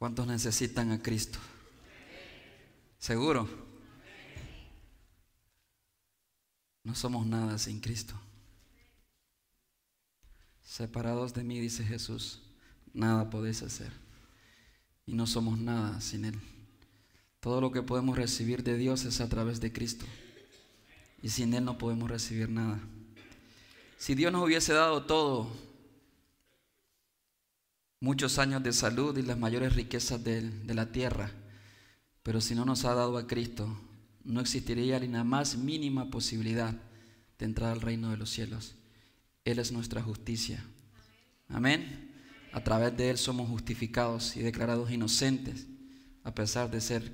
¿Cuántos necesitan a Cristo? ¿Seguro? No somos nada sin Cristo. Separados de mí, dice Jesús, nada podéis hacer. Y no somos nada sin Él. Todo lo que podemos recibir de Dios es a través de Cristo. Y sin Él no podemos recibir nada. Si Dios nos hubiese dado todo, muchos años de salud y las mayores riquezas de, de la tierra, pero si no nos ha dado a Cristo, no existiría ni la más mínima posibilidad de entrar al reino de los cielos. Él es nuestra justicia. Amén. A través de Él somos justificados y declarados inocentes, a pesar de ser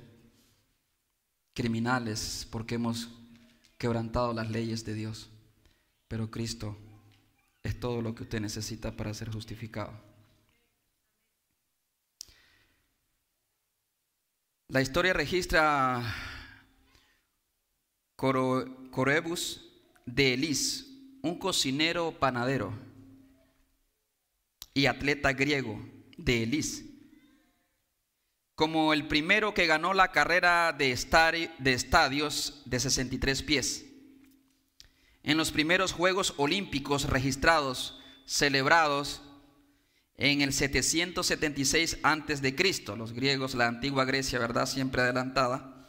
criminales, porque hemos quebrantado las leyes de Dios. Pero Cristo es todo lo que usted necesita para ser justificado. La historia registra Corebus de Elis, un cocinero panadero y atleta griego de Elis, como el primero que ganó la carrera de, estadios de 63 pies. En los primeros Juegos Olímpicos registrados, celebrados en el 776 antes de Cristo, los griegos, la antigua Grecia, ¿verdad? Siempre adelantada.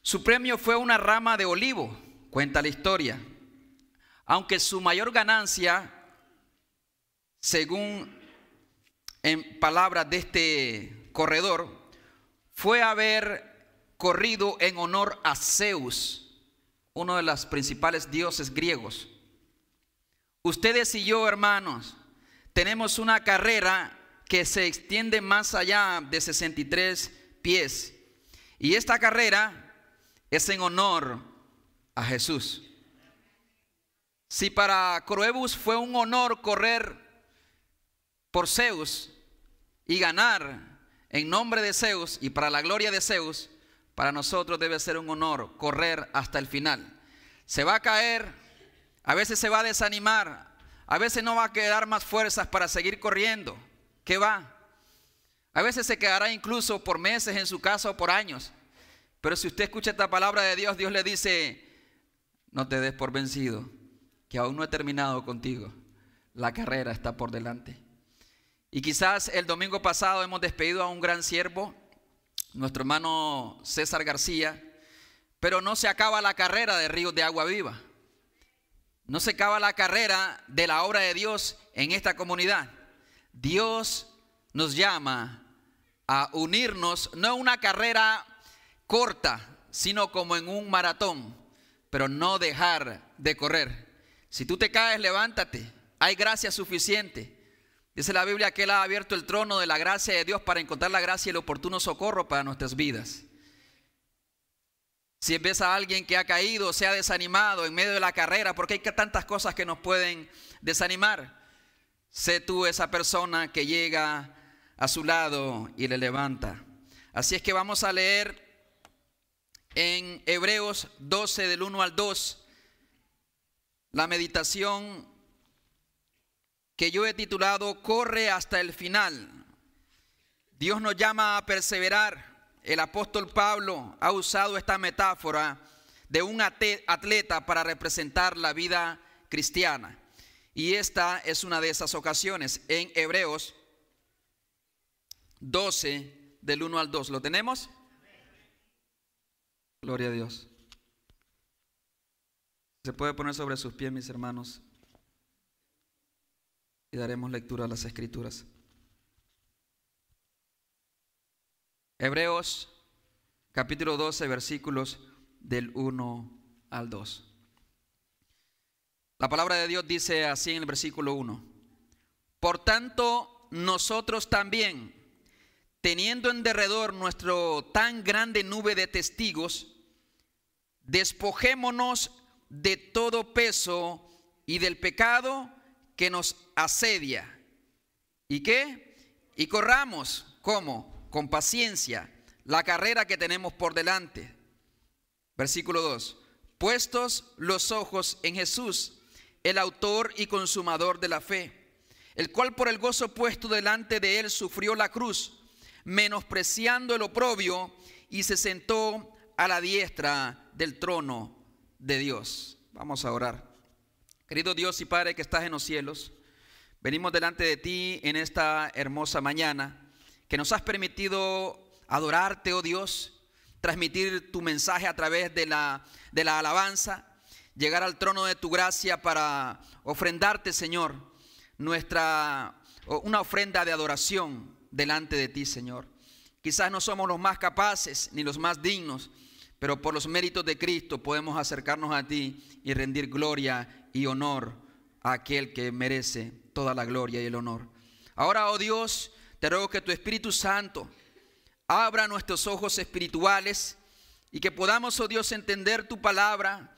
Su premio fue una rama de olivo, cuenta la historia. Aunque su mayor ganancia, según en palabras de este corredor, fue haber corrido en honor a Zeus, uno de los principales dioses griegos. Ustedes y yo, hermanos, tenemos una carrera que se extiende más allá de 63 pies. Y esta carrera es en honor a Jesús. Si para Croebus fue un honor correr por Zeus y ganar en nombre de Zeus y para la gloria de Zeus, para nosotros debe ser un honor correr hasta el final. Se va a caer, a veces se va a desanimar, a veces no va a quedar más fuerzas para seguir corriendo. ¿Qué va? A veces se quedará incluso por meses en su casa o por años. Pero si usted escucha esta palabra de Dios, Dios le dice, no te des por vencido, que aún no he terminado contigo. La carrera está por delante. Y quizás el domingo pasado hemos despedido a un gran siervo, nuestro hermano César García, pero no se acaba la carrera de Ríos de Agua Viva. No se acaba la carrera de la obra de Dios en esta comunidad. Dios nos llama a unirnos, no en una carrera corta, sino como en un maratón, pero no dejar de correr. Si tú te caes, levántate. Hay gracia suficiente. Dice la Biblia que Él ha abierto el trono de la gracia de Dios para encontrar la gracia y el oportuno socorro para nuestras vidas. Si ves a alguien que ha caído, se ha desanimado en medio de la carrera, porque hay tantas cosas que nos pueden desanimar, sé tú esa persona que llega a su lado y le levanta. Así es que vamos a leer en Hebreos 12 del 1 al 2 la meditación que yo he titulado Corre hasta el final. Dios nos llama a perseverar el apóstol Pablo ha usado esta metáfora de un atleta para representar la vida cristiana. Y esta es una de esas ocasiones en Hebreos 12 del 1 al 2. ¿Lo tenemos? Gloria a Dios. Se puede poner sobre sus pies, mis hermanos, y daremos lectura a las escrituras. Hebreos capítulo 12 versículos del 1 al 2. La palabra de Dios dice así en el versículo 1. Por tanto, nosotros también, teniendo en derredor nuestro tan grande nube de testigos, despojémonos de todo peso y del pecado que nos asedia. ¿Y qué? Y corramos, ¿cómo? Con paciencia la carrera que tenemos por delante. Versículo 2. Puestos los ojos en Jesús, el autor y consumador de la fe, el cual por el gozo puesto delante de él sufrió la cruz, menospreciando el oprobio, y se sentó a la diestra del trono de Dios. Vamos a orar. Querido Dios y Padre que estás en los cielos, venimos delante de ti en esta hermosa mañana que nos has permitido adorarte, oh Dios, transmitir tu mensaje a través de la, de la alabanza, llegar al trono de tu gracia para ofrendarte, Señor, nuestra una ofrenda de adoración delante de ti, Señor. Quizás no somos los más capaces ni los más dignos, pero por los méritos de Cristo podemos acercarnos a ti y rendir gloria y honor a aquel que merece toda la gloria y el honor. Ahora, oh Dios, te ruego que tu Espíritu Santo abra nuestros ojos espirituales y que podamos, oh Dios, entender tu palabra,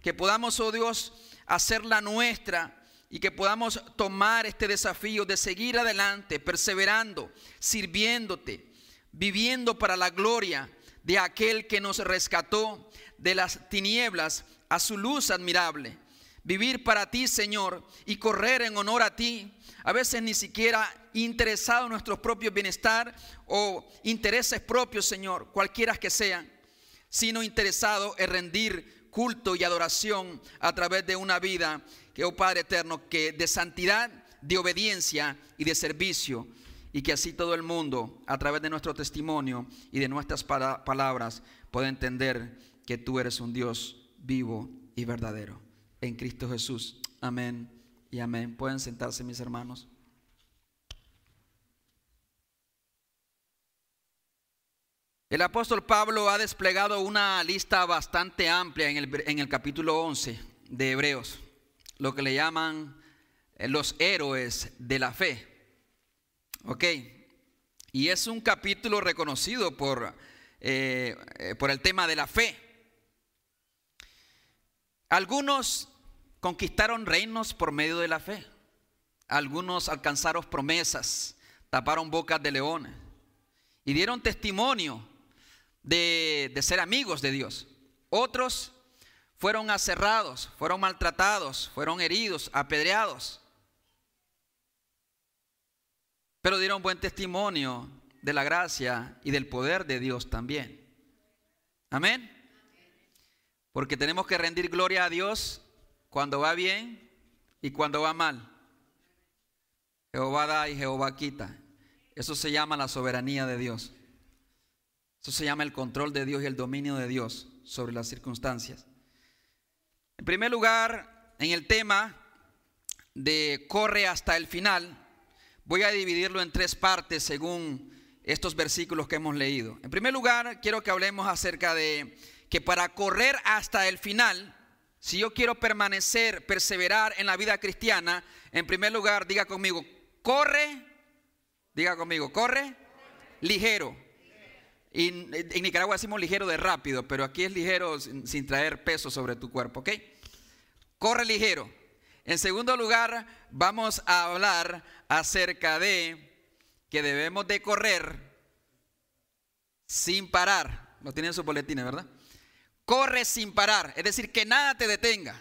que podamos, oh Dios, hacerla nuestra y que podamos tomar este desafío de seguir adelante, perseverando, sirviéndote, viviendo para la gloria de aquel que nos rescató de las tinieblas a su luz admirable. Vivir para ti, Señor, y correr en honor a ti. A veces ni siquiera interesado en nuestro propio bienestar o intereses propios, Señor, cualquiera que sean, sino interesado en rendir culto y adoración a través de una vida que, oh Padre eterno, que de santidad, de obediencia y de servicio, y que así todo el mundo, a través de nuestro testimonio y de nuestras palabras, pueda entender que tú eres un Dios vivo y verdadero. En Cristo Jesús. Amén y amén. Pueden sentarse mis hermanos. El apóstol Pablo ha desplegado una lista bastante amplia en el, en el capítulo 11 de Hebreos, lo que le llaman eh, los héroes de la fe. ¿Ok? Y es un capítulo reconocido por, eh, eh, por el tema de la fe. Algunos conquistaron reinos por medio de la fe. Algunos alcanzaron promesas, taparon bocas de leones y dieron testimonio de, ser amigos de Dios. Otros fueron aserrados, fueron maltratados, fueron heridos, apedreados. Pero dieron buen testimonio de la gracia y del poder de Dios también. Amén. Porque tenemos que rendir gloria a Dios cuando va bien y cuando va mal. Jehová da y Jehová quita. Eso se llama la soberanía de Dios. Eso se llama el control de Dios y el dominio de Dios sobre las circunstancias. En primer lugar, en el tema de corre hasta el final, voy a dividirlo en tres partes según estos versículos que hemos leído. En primer lugar, quiero que hablemos acerca de que para correr hasta el final, si yo quiero permanecer, perseverar en la vida cristiana, en primer lugar, diga conmigo, corre, diga conmigo, corre ligero. En Nicaragua decimos ligero de rápido, pero aquí es ligero sin, traer peso sobre tu cuerpo, ¿ok? Corre ligero. En segundo lugar, vamos a hablar acerca de que debemos de correr sin parar. Lo tienen en sus boletines, ¿verdad? Corre sin parar, es decir, que nada te detenga.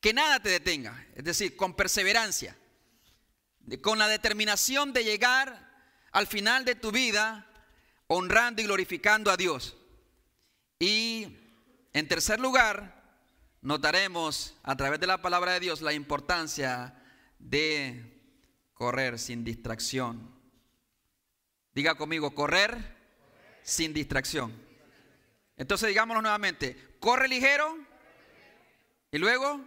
Que nada te detenga, es decir, con perseverancia, con la determinación de llegar al final de tu vida honrando y glorificando a Dios. Y en tercer lugar, notaremos a través de la palabra de Dios la importancia de correr sin distracción. Diga conmigo, correr sin distracción. Entonces digámoslo nuevamente, corre ligero y luego...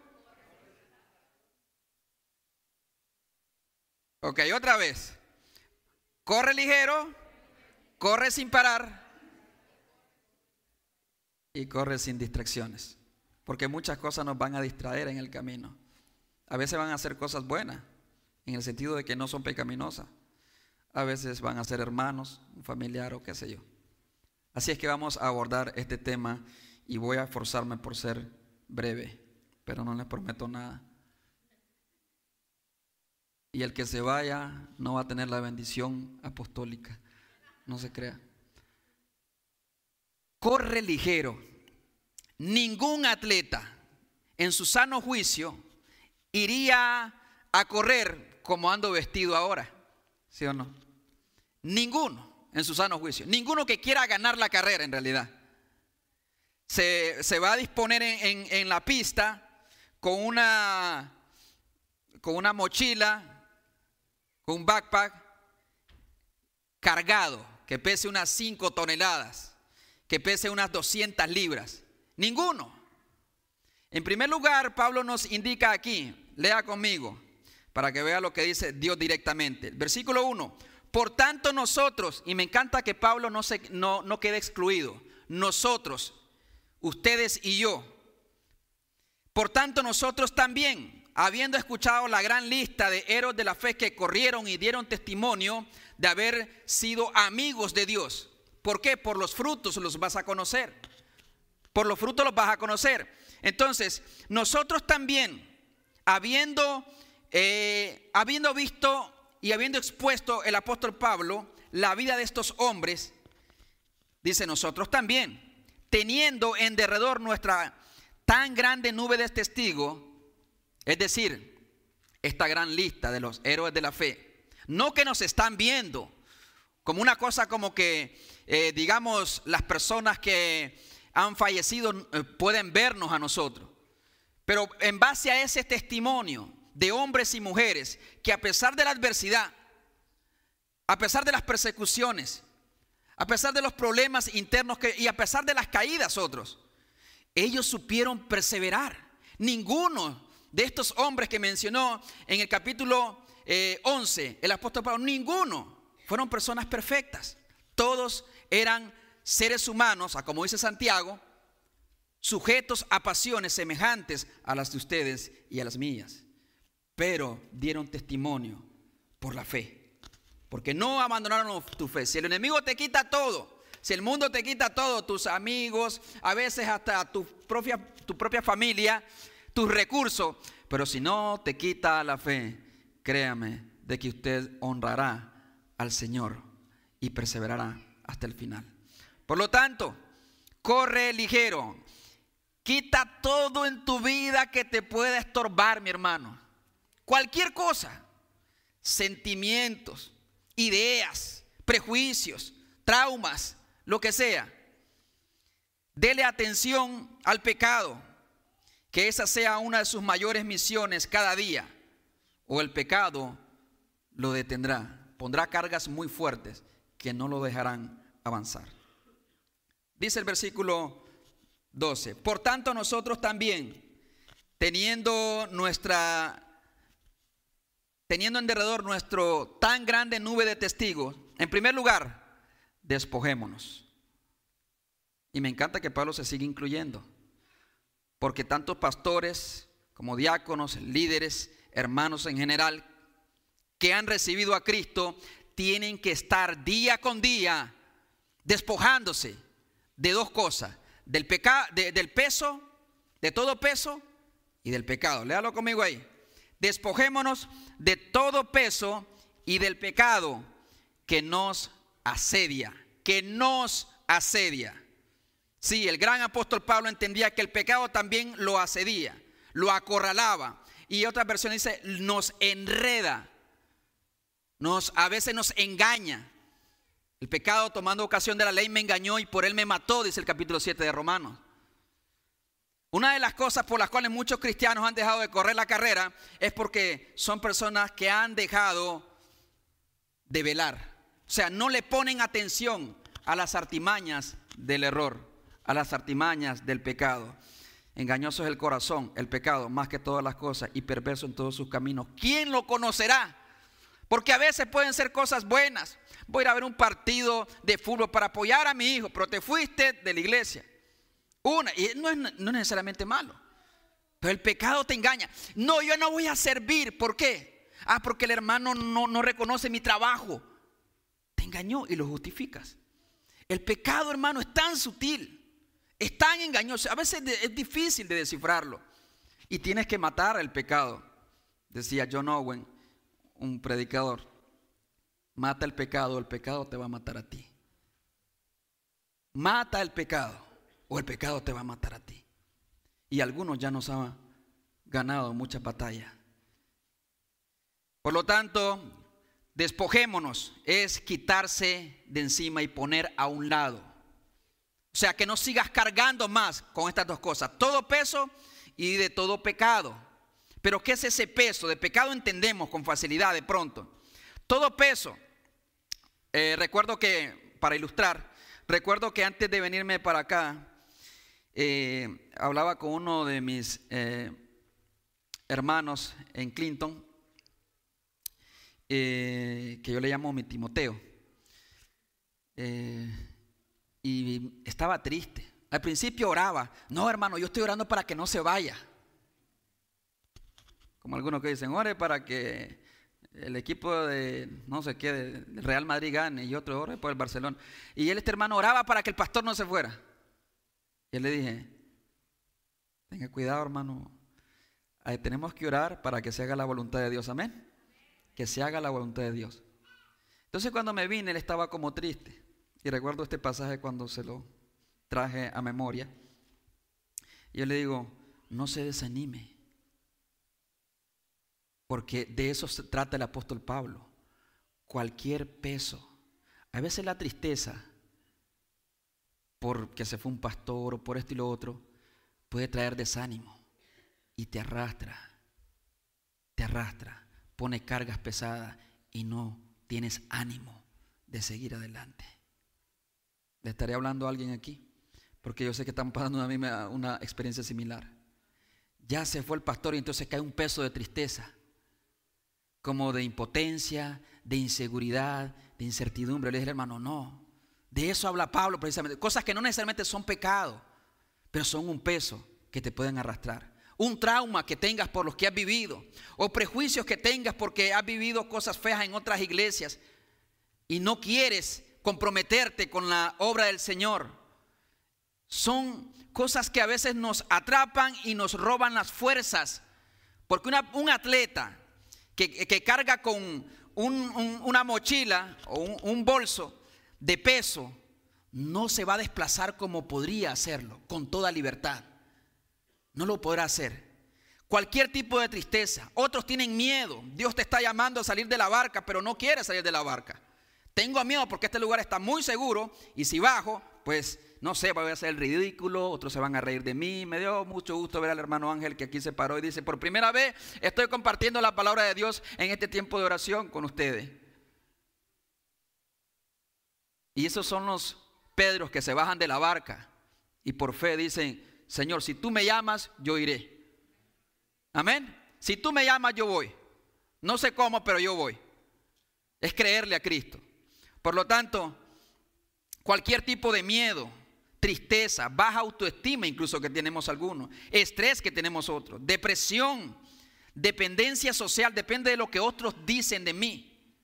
Ok, otra vez. Corre ligero corre sin parar y corre sin distracciones. Porque muchas cosas nos van a distraer en el camino. A veces van a ser cosas buenas, en el sentido de que no son pecaminosas. A veces van a ser hermanos, un familiar o qué sé yo. Así es que vamos a abordar este tema y voy a esforzarme por ser breve, pero no les prometo nada. Y el que se vaya no va a tener la bendición apostólica no se crea. Corre ligero. Ningún atleta en su sano juicio iría a correr como ando vestido ahora. ¿Sí o no? Ninguno. En su sano juicio. Ninguno que quiera ganar la carrera en realidad. Se, va a disponer en, la pista con una, con una mochila, con un backpack cargado, que pese unas 5 toneladas, que pese unas 200 libras. Ninguno. En primer lugar, Pablo nos indica aquí, lea conmigo, para que vea lo que dice Dios directamente. Versículo 1. Por tanto nosotros, y me encanta que Pablo no, se, no, no quede excluido, nosotros, ustedes y yo. Por tanto nosotros también, habiendo escuchado la gran lista de héroes de la fe que corrieron y dieron testimonio de haber sido amigos de Dios. ¿Por qué? Por los frutos los vas a conocer. Por los frutos los vas a conocer. Entonces, nosotros también, habiendo, eh, habiendo visto y habiendo expuesto el apóstol Pablo la vida de estos hombres, dice nosotros también, teniendo en derredor nuestra tan grande nube de testigos, es decir, esta gran lista de los héroes de la fe, no que nos están viendo como una cosa como que, eh, digamos, las personas que han fallecido eh, pueden vernos a nosotros, pero en base a ese testimonio, de hombres y mujeres que a pesar de la adversidad, a pesar de las persecuciones, a pesar de los problemas internos y a pesar de las caídas otros, ellos supieron perseverar. Ninguno de estos hombres que mencionó en el capítulo 11 eh, el apóstol Pablo, ninguno fueron personas perfectas. Todos eran seres humanos, a como dice Santiago, sujetos a pasiones semejantes a las de ustedes y a las mías pero dieron testimonio por la fe. Porque no abandonaron tu fe. Si el enemigo te quita todo, si el mundo te quita todo, tus amigos, a veces hasta tu propia, tu propia familia, tus recursos, pero si no te quita la fe, créame de que usted honrará al Señor y perseverará hasta el final. Por lo tanto, corre ligero. Quita todo en tu vida que te pueda estorbar, mi hermano. Cualquier cosa, sentimientos, ideas, prejuicios, traumas, lo que sea. Dele atención al pecado, que esa sea una de sus mayores misiones cada día, o el pecado lo detendrá, pondrá cargas muy fuertes que no lo dejarán avanzar. Dice el versículo 12, por tanto nosotros también, teniendo nuestra teniendo en derredor nuestro tan grande nube de testigos, en primer lugar, despojémonos. Y me encanta que Pablo se siga incluyendo, porque tantos pastores como diáconos, líderes, hermanos en general, que han recibido a Cristo, tienen que estar día con día despojándose de dos cosas, del, pecado, del peso, de todo peso y del pecado. Léalo conmigo ahí despojémonos de todo peso y del pecado que nos asedia, que nos asedia. Sí, el gran apóstol Pablo entendía que el pecado también lo asedía, lo acorralaba. Y otra versión dice, nos enreda, nos, a veces nos engaña. El pecado tomando ocasión de la ley me engañó y por él me mató, dice el capítulo 7 de Romanos. Una de las cosas por las cuales muchos cristianos han dejado de correr la carrera es porque son personas que han dejado de velar. O sea, no le ponen atención a las artimañas del error, a las artimañas del pecado. Engañoso es el corazón, el pecado, más que todas las cosas, y perverso en todos sus caminos. ¿Quién lo conocerá? Porque a veces pueden ser cosas buenas. Voy a ir a ver un partido de fútbol para apoyar a mi hijo, pero te fuiste de la iglesia. Una, y no es, no necesariamente malo. Pero el pecado te engaña. No, yo no voy a servir. ¿Por qué? Ah, porque el hermano no, no reconoce mi trabajo. Te engañó y lo justificas. El pecado, hermano, es tan sutil. Es tan engañoso. A veces es difícil de descifrarlo. Y tienes que matar el pecado. Decía John Owen, un predicador. Mata el pecado, el pecado te va a matar a ti. Mata el pecado o el pecado te va a matar a ti. Y algunos ya nos han ganado muchas batallas. Por lo tanto, despojémonos, es quitarse de encima y poner a un lado. O sea, que no sigas cargando más con estas dos cosas, todo peso y de todo pecado. Pero ¿qué es ese peso? De pecado entendemos con facilidad de pronto. Todo peso. Eh, recuerdo que, para ilustrar, recuerdo que antes de venirme para acá, eh, hablaba con uno de mis eh, hermanos en Clinton eh, que yo le llamo mi Timoteo. Y estaba triste. Al principio oraba, no hermano, yo estoy orando para que no se vaya. Como algunos que dicen, ore para que el equipo de no sé qué, de Real Madrid gane y otro ore por el Barcelona. Y él, este hermano, oraba para que el pastor no se fuera. Y le dije, tenga cuidado hermano, tenemos que orar para que se haga la voluntad de Dios, amén que se haga la voluntad de Dios. Entonces cuando me vine, él estaba como triste. Y recuerdo este pasaje cuando se lo traje a memoria. Yo le digo, no se desanime. Porque de eso se trata el apóstol Pablo. Cualquier peso. A veces la tristeza, porque se fue un pastor o por esto y lo otro, puede traer desánimo. Y te arrastra. Te arrastra pone cargas pesadas y no tienes ánimo de seguir adelante. ¿Le estaré hablando a alguien aquí? Porque yo sé que están pasando a mí una experiencia similar. Ya se fue el pastor y entonces cae un peso de tristeza, como de impotencia, de inseguridad, de incertidumbre. Le dije, hermano, no. De eso habla Pablo precisamente. Cosas que no necesariamente son pecado, pero son un peso que te pueden arrastrar un trauma que tengas por los que has vivido, o prejuicios que tengas porque has vivido cosas feas en otras iglesias y no quieres comprometerte con la obra del Señor. Son cosas que a veces nos atrapan y nos roban las fuerzas. Porque un atleta que, carga con una mochila o un bolso de peso, no se va a desplazar como podría hacerlo, con toda libertad no lo podrá hacer. Cualquier tipo de tristeza. Otros tienen miedo. Dios te está llamando a salir de la barca, pero no quieres salir de la barca. Tengo miedo porque este lugar está muy seguro y si bajo, pues no sé, voy a hacer el ridículo, otros se van a reír de mí. Me dio mucho gusto ver al hermano Ángel que aquí se paró y dice, por primera vez estoy compartiendo la palabra de Dios en este tiempo de oración con ustedes. Y esos son los Pedros que se bajan de la barca y por fe dicen, Señor, si tú me llamas, yo iré. Amén. Si tú me llamas, yo voy. No sé cómo, pero yo voy. Es creerle a Cristo. Por lo tanto, cualquier tipo de miedo, tristeza, baja autoestima incluso que tenemos algunos, estrés que tenemos otros, depresión, dependencia social, depende de lo que otros dicen de mí,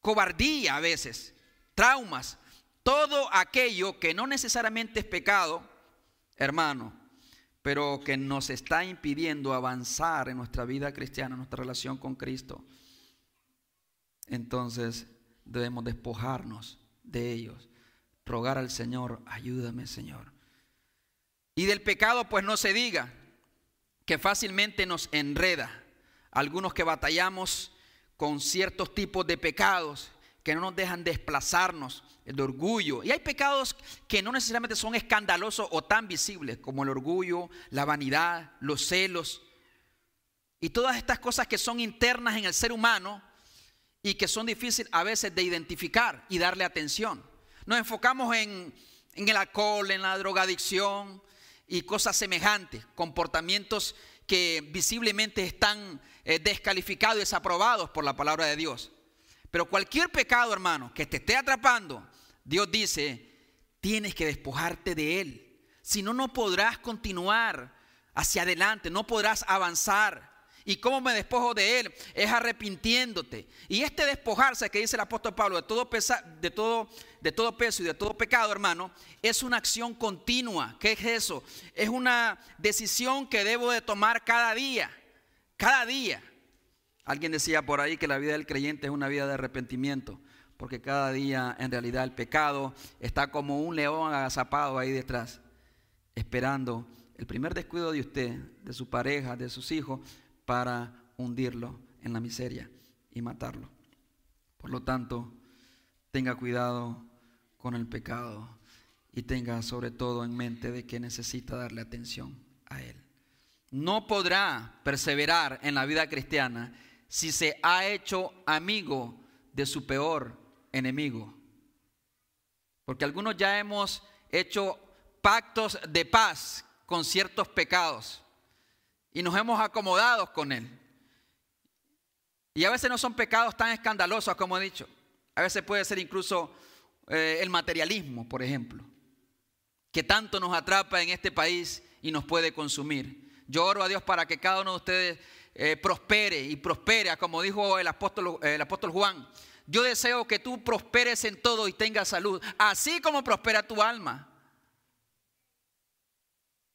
cobardía a veces, traumas, todo aquello que no necesariamente es pecado, hermano, pero que nos está impidiendo avanzar en nuestra vida cristiana, en nuestra relación con Cristo, entonces debemos despojarnos de ellos, rogar al Señor, ayúdame Señor. Y del pecado pues no se diga, que fácilmente nos enreda. Algunos que batallamos con ciertos tipos de pecados que no nos dejan desplazarnos, el orgullo. Y hay pecados que no necesariamente son escandalosos o tan visibles como el orgullo, la vanidad, los celos. Y todas estas cosas que son internas en el ser humano y que son difíciles a veces de identificar y darle atención. Nos enfocamos en, el alcohol, en la drogadicción y cosas semejantes, comportamientos que visiblemente están eh, descalificados y desaprobados por la palabra de Dios. Pero cualquier pecado, hermano, que te esté atrapando, Dios dice, tienes que despojarte de él. Si no, no podrás continuar hacia adelante, no podrás avanzar. ¿Y cómo me despojo de él? Es arrepintiéndote. Y este despojarse que dice el apóstol Pablo de todo, de, todo, de todo peso y de todo pecado, hermano, es una acción continua. ¿Qué es eso? Es una decisión que debo de tomar cada día. Cada día. Alguien decía por ahí que la vida del creyente es una vida de arrepentimiento, porque cada día en realidad el pecado está como un león agazapado ahí detrás, esperando el primer descuido de usted, de su pareja, de sus hijos, para hundirlo en la miseria y matarlo. Por lo tanto, tenga cuidado con el pecado y tenga sobre todo en mente de que necesita darle atención a él. No podrá perseverar en la vida cristiana si se ha hecho amigo de su peor enemigo. Porque algunos ya hemos hecho pactos de paz con ciertos pecados y nos hemos acomodado con él. Y a veces no son pecados tan escandalosos como he dicho. A veces puede ser incluso eh, el materialismo, por ejemplo, que tanto nos atrapa en este país y nos puede consumir. Yo oro a Dios para que cada uno de ustedes eh, prospere y prospere, como dijo el apóstol, el apóstol Juan. Yo deseo que tú prosperes en todo y tengas salud, así como prospera tu alma.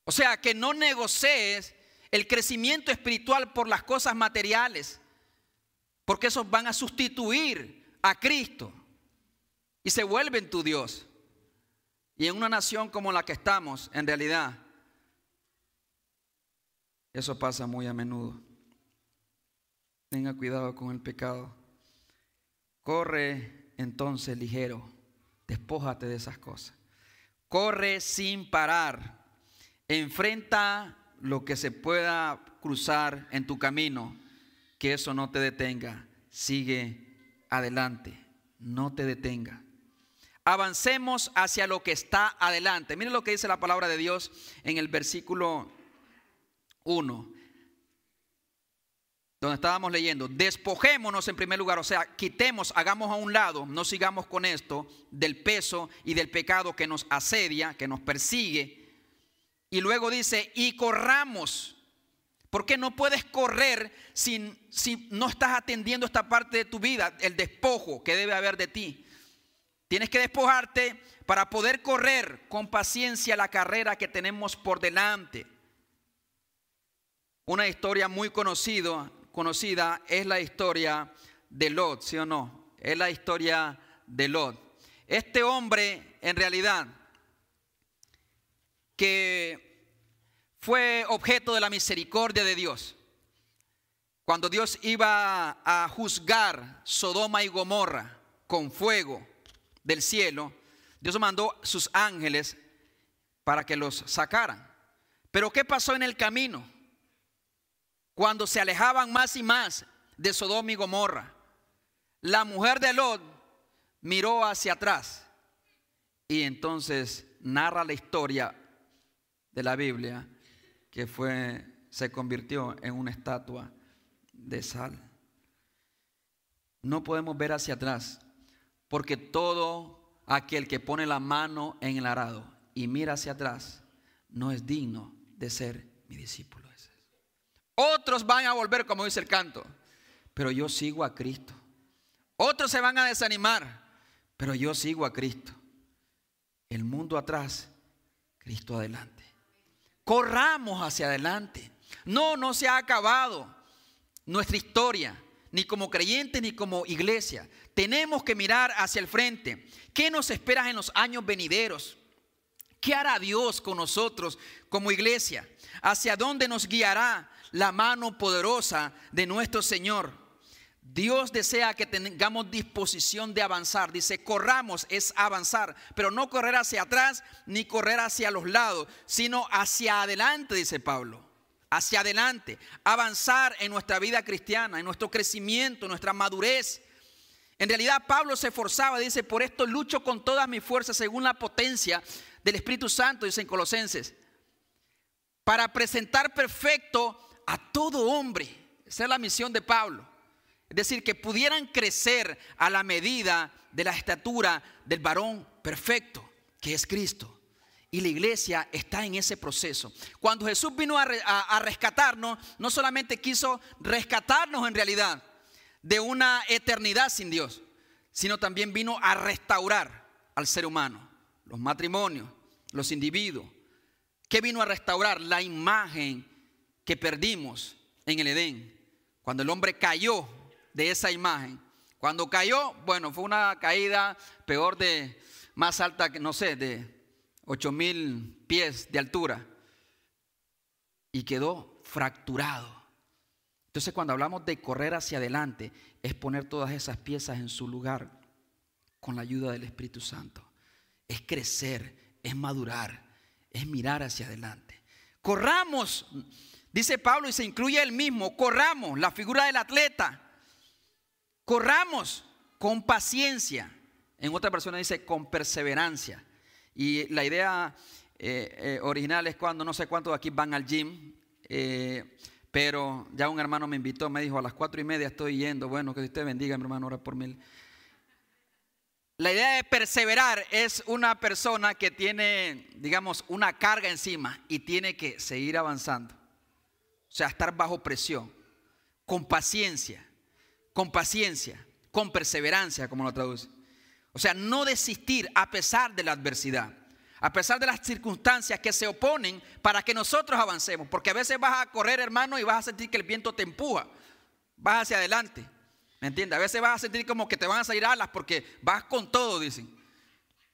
O sea, que no negocies el crecimiento espiritual por las cosas materiales, porque esos van a sustituir a Cristo y se vuelven tu Dios. Y en una nación como la que estamos, en realidad, eso pasa muy a menudo. Tenga cuidado con el pecado. Corre entonces ligero, despójate de esas cosas. Corre sin parar. Enfrenta lo que se pueda cruzar en tu camino, que eso no te detenga. Sigue adelante, no te detenga. Avancemos hacia lo que está adelante. Miren lo que dice la palabra de Dios en el versículo 1 donde estábamos leyendo, despojémonos en primer lugar, o sea, quitemos, hagamos a un lado, no sigamos con esto, del peso y del pecado que nos asedia, que nos persigue. Y luego dice, y corramos, porque no puedes correr si, si no estás atendiendo esta parte de tu vida, el despojo que debe haber de ti. Tienes que despojarte para poder correr con paciencia la carrera que tenemos por delante. Una historia muy conocida conocida es la historia de Lot, ¿sí o no? Es la historia de Lot. Este hombre, en realidad, que fue objeto de la misericordia de Dios. Cuando Dios iba a juzgar Sodoma y Gomorra con fuego del cielo, Dios mandó sus ángeles para que los sacaran. Pero ¿qué pasó en el camino? Cuando se alejaban más y más de Sodoma y Gomorra, la mujer de Lot miró hacia atrás y entonces narra la historia de la Biblia que fue se convirtió en una estatua de sal. No podemos ver hacia atrás porque todo aquel que pone la mano en el arado y mira hacia atrás no es digno de ser mi discípulo. Otros van a volver, como dice el canto, pero yo sigo a Cristo. Otros se van a desanimar, pero yo sigo a Cristo. El mundo atrás, Cristo adelante. Corramos hacia adelante. No, no se ha acabado nuestra historia, ni como creyentes ni como iglesia. Tenemos que mirar hacia el frente. ¿Qué nos espera en los años venideros? ¿Qué hará Dios con nosotros como iglesia? ¿Hacia dónde nos guiará? La mano poderosa de nuestro Señor. Dios desea que tengamos disposición de avanzar. Dice, corramos es avanzar, pero no correr hacia atrás ni correr hacia los lados, sino hacia adelante, dice Pablo. Hacia adelante, avanzar en nuestra vida cristiana, en nuestro crecimiento, en nuestra madurez. En realidad Pablo se esforzaba, dice, por esto lucho con todas mis fuerzas según la potencia del Espíritu Santo, dice en Colosenses, para presentar perfecto a todo hombre. Esa es la misión de Pablo. Es decir, que pudieran crecer a la medida de la estatura del varón perfecto, que es Cristo. Y la iglesia está en ese proceso. Cuando Jesús vino a, rescatarnos, no solamente quiso rescatarnos en realidad de una eternidad sin Dios, sino también vino a restaurar al ser humano, los matrimonios, los individuos. ¿Qué vino a restaurar? La imagen que perdimos en el Edén, cuando el hombre cayó de esa imagen. Cuando cayó, bueno, fue una caída peor de, más alta que, no sé, de 8 mil pies de altura. Y quedó fracturado. Entonces cuando hablamos de correr hacia adelante, es poner todas esas piezas en su lugar con la ayuda del Espíritu Santo. Es crecer, es madurar, es mirar hacia adelante. Corramos, dice Pablo y se incluye él mismo, corramos, la figura del atleta. Corramos con paciencia. En otra persona dice con perseverancia. Y la idea eh, eh, original es cuando no sé cuántos de aquí van al gym. Eh, pero ya un hermano me invitó, me dijo, a las cuatro y media estoy yendo. Bueno, que usted bendiga, mi hermano, ora por mí. La idea de perseverar es una persona que tiene, digamos, una carga encima y tiene que seguir avanzando. O sea, estar bajo presión, con paciencia, con paciencia, con perseverancia, como lo traduce. O sea, no desistir a pesar de la adversidad a pesar de las circunstancias que se oponen para que nosotros avancemos. Porque a veces vas a correr, hermano, y vas a sentir que el viento te empuja. Vas hacia adelante. ¿Me entiendes? A veces vas a sentir como que te van a salir alas porque vas con todo, dicen.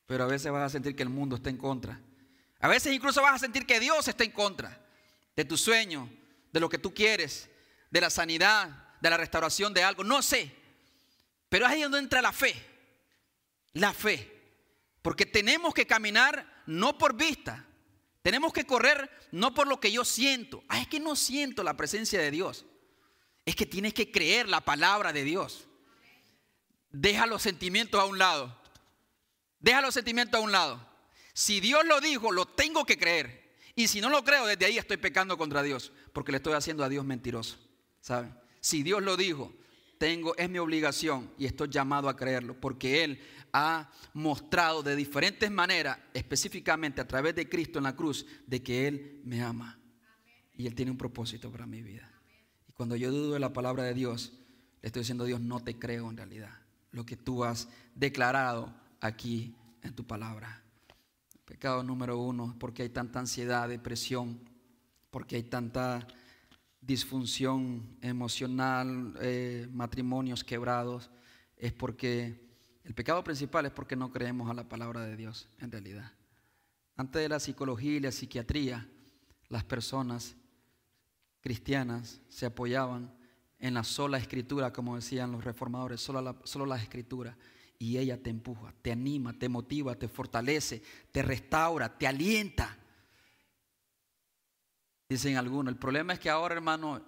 Pero a veces vas a sentir que el mundo está en contra. A veces incluso vas a sentir que Dios está en contra de tu sueño, de lo que tú quieres, de la sanidad, de la restauración de algo. No sé. Pero es ahí donde entra la fe. La fe. Porque tenemos que caminar no por vista. Tenemos que correr no por lo que yo siento. Ah, es que no siento la presencia de Dios. Es que tienes que creer la palabra de Dios. Deja los sentimientos a un lado. Deja los sentimientos a un lado. Si Dios lo dijo, lo tengo que creer. Y si no lo creo, desde ahí estoy pecando contra Dios, porque le estoy haciendo a Dios mentiroso. ¿Saben? Si Dios lo dijo, tengo es mi obligación y estoy llamado a creerlo, porque él ha mostrado de diferentes maneras, específicamente a través de Cristo en la cruz, de que Él me ama. Y Él tiene un propósito para mi vida. Y cuando yo dudo de la palabra de Dios, le estoy diciendo a Dios, no te creo en realidad. Lo que tú has declarado aquí en tu palabra. Pecado número uno, porque hay tanta ansiedad, depresión, porque hay tanta disfunción emocional, eh, matrimonios quebrados, es porque el pecado principal es porque no creemos a la palabra de Dios, en realidad. Antes de la psicología y la psiquiatría, las personas cristianas se apoyaban en la sola escritura, como decían los reformadores, solo la, solo la escritura. Y ella te empuja, te anima, te motiva, te fortalece, te restaura, te alienta. Dicen algunos, el problema es que ahora, hermano,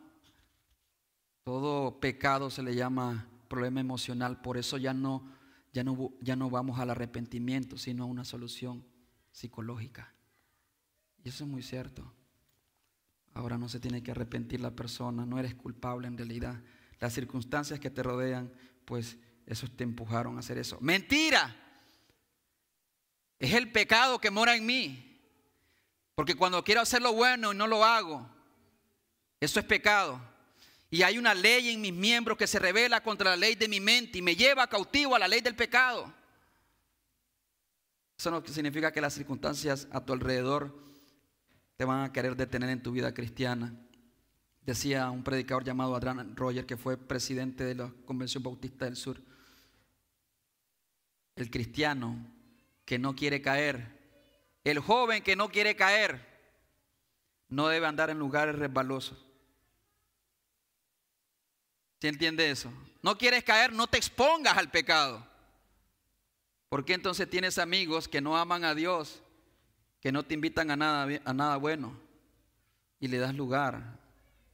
todo pecado se le llama problema emocional, por eso ya no ya no, ya no vamos al arrepentimiento, sino a una solución psicológica. Y eso es muy cierto. Ahora no se tiene que arrepentir la persona, no eres culpable en realidad. Las circunstancias que te rodean, pues esos te empujaron a hacer eso. Mentira. Es el pecado que mora en mí. Porque cuando quiero hacer lo bueno y no lo hago, eso es pecado. Y hay una ley en mis miembros que se revela contra la ley de mi mente y me lleva cautivo a la ley del pecado. Eso no significa que las circunstancias a tu alrededor te van a querer detener en tu vida cristiana. Decía un predicador llamado Adrian Roger, que fue presidente de la Convención Bautista del Sur. El cristiano que no quiere caer, el joven que no quiere caer, no debe andar en lugares resbalosos. ¿Sí entiende eso? No quieres caer, no te expongas al pecado. ¿Por qué entonces tienes amigos que no aman a Dios, que no te invitan a nada, a nada bueno y le das lugar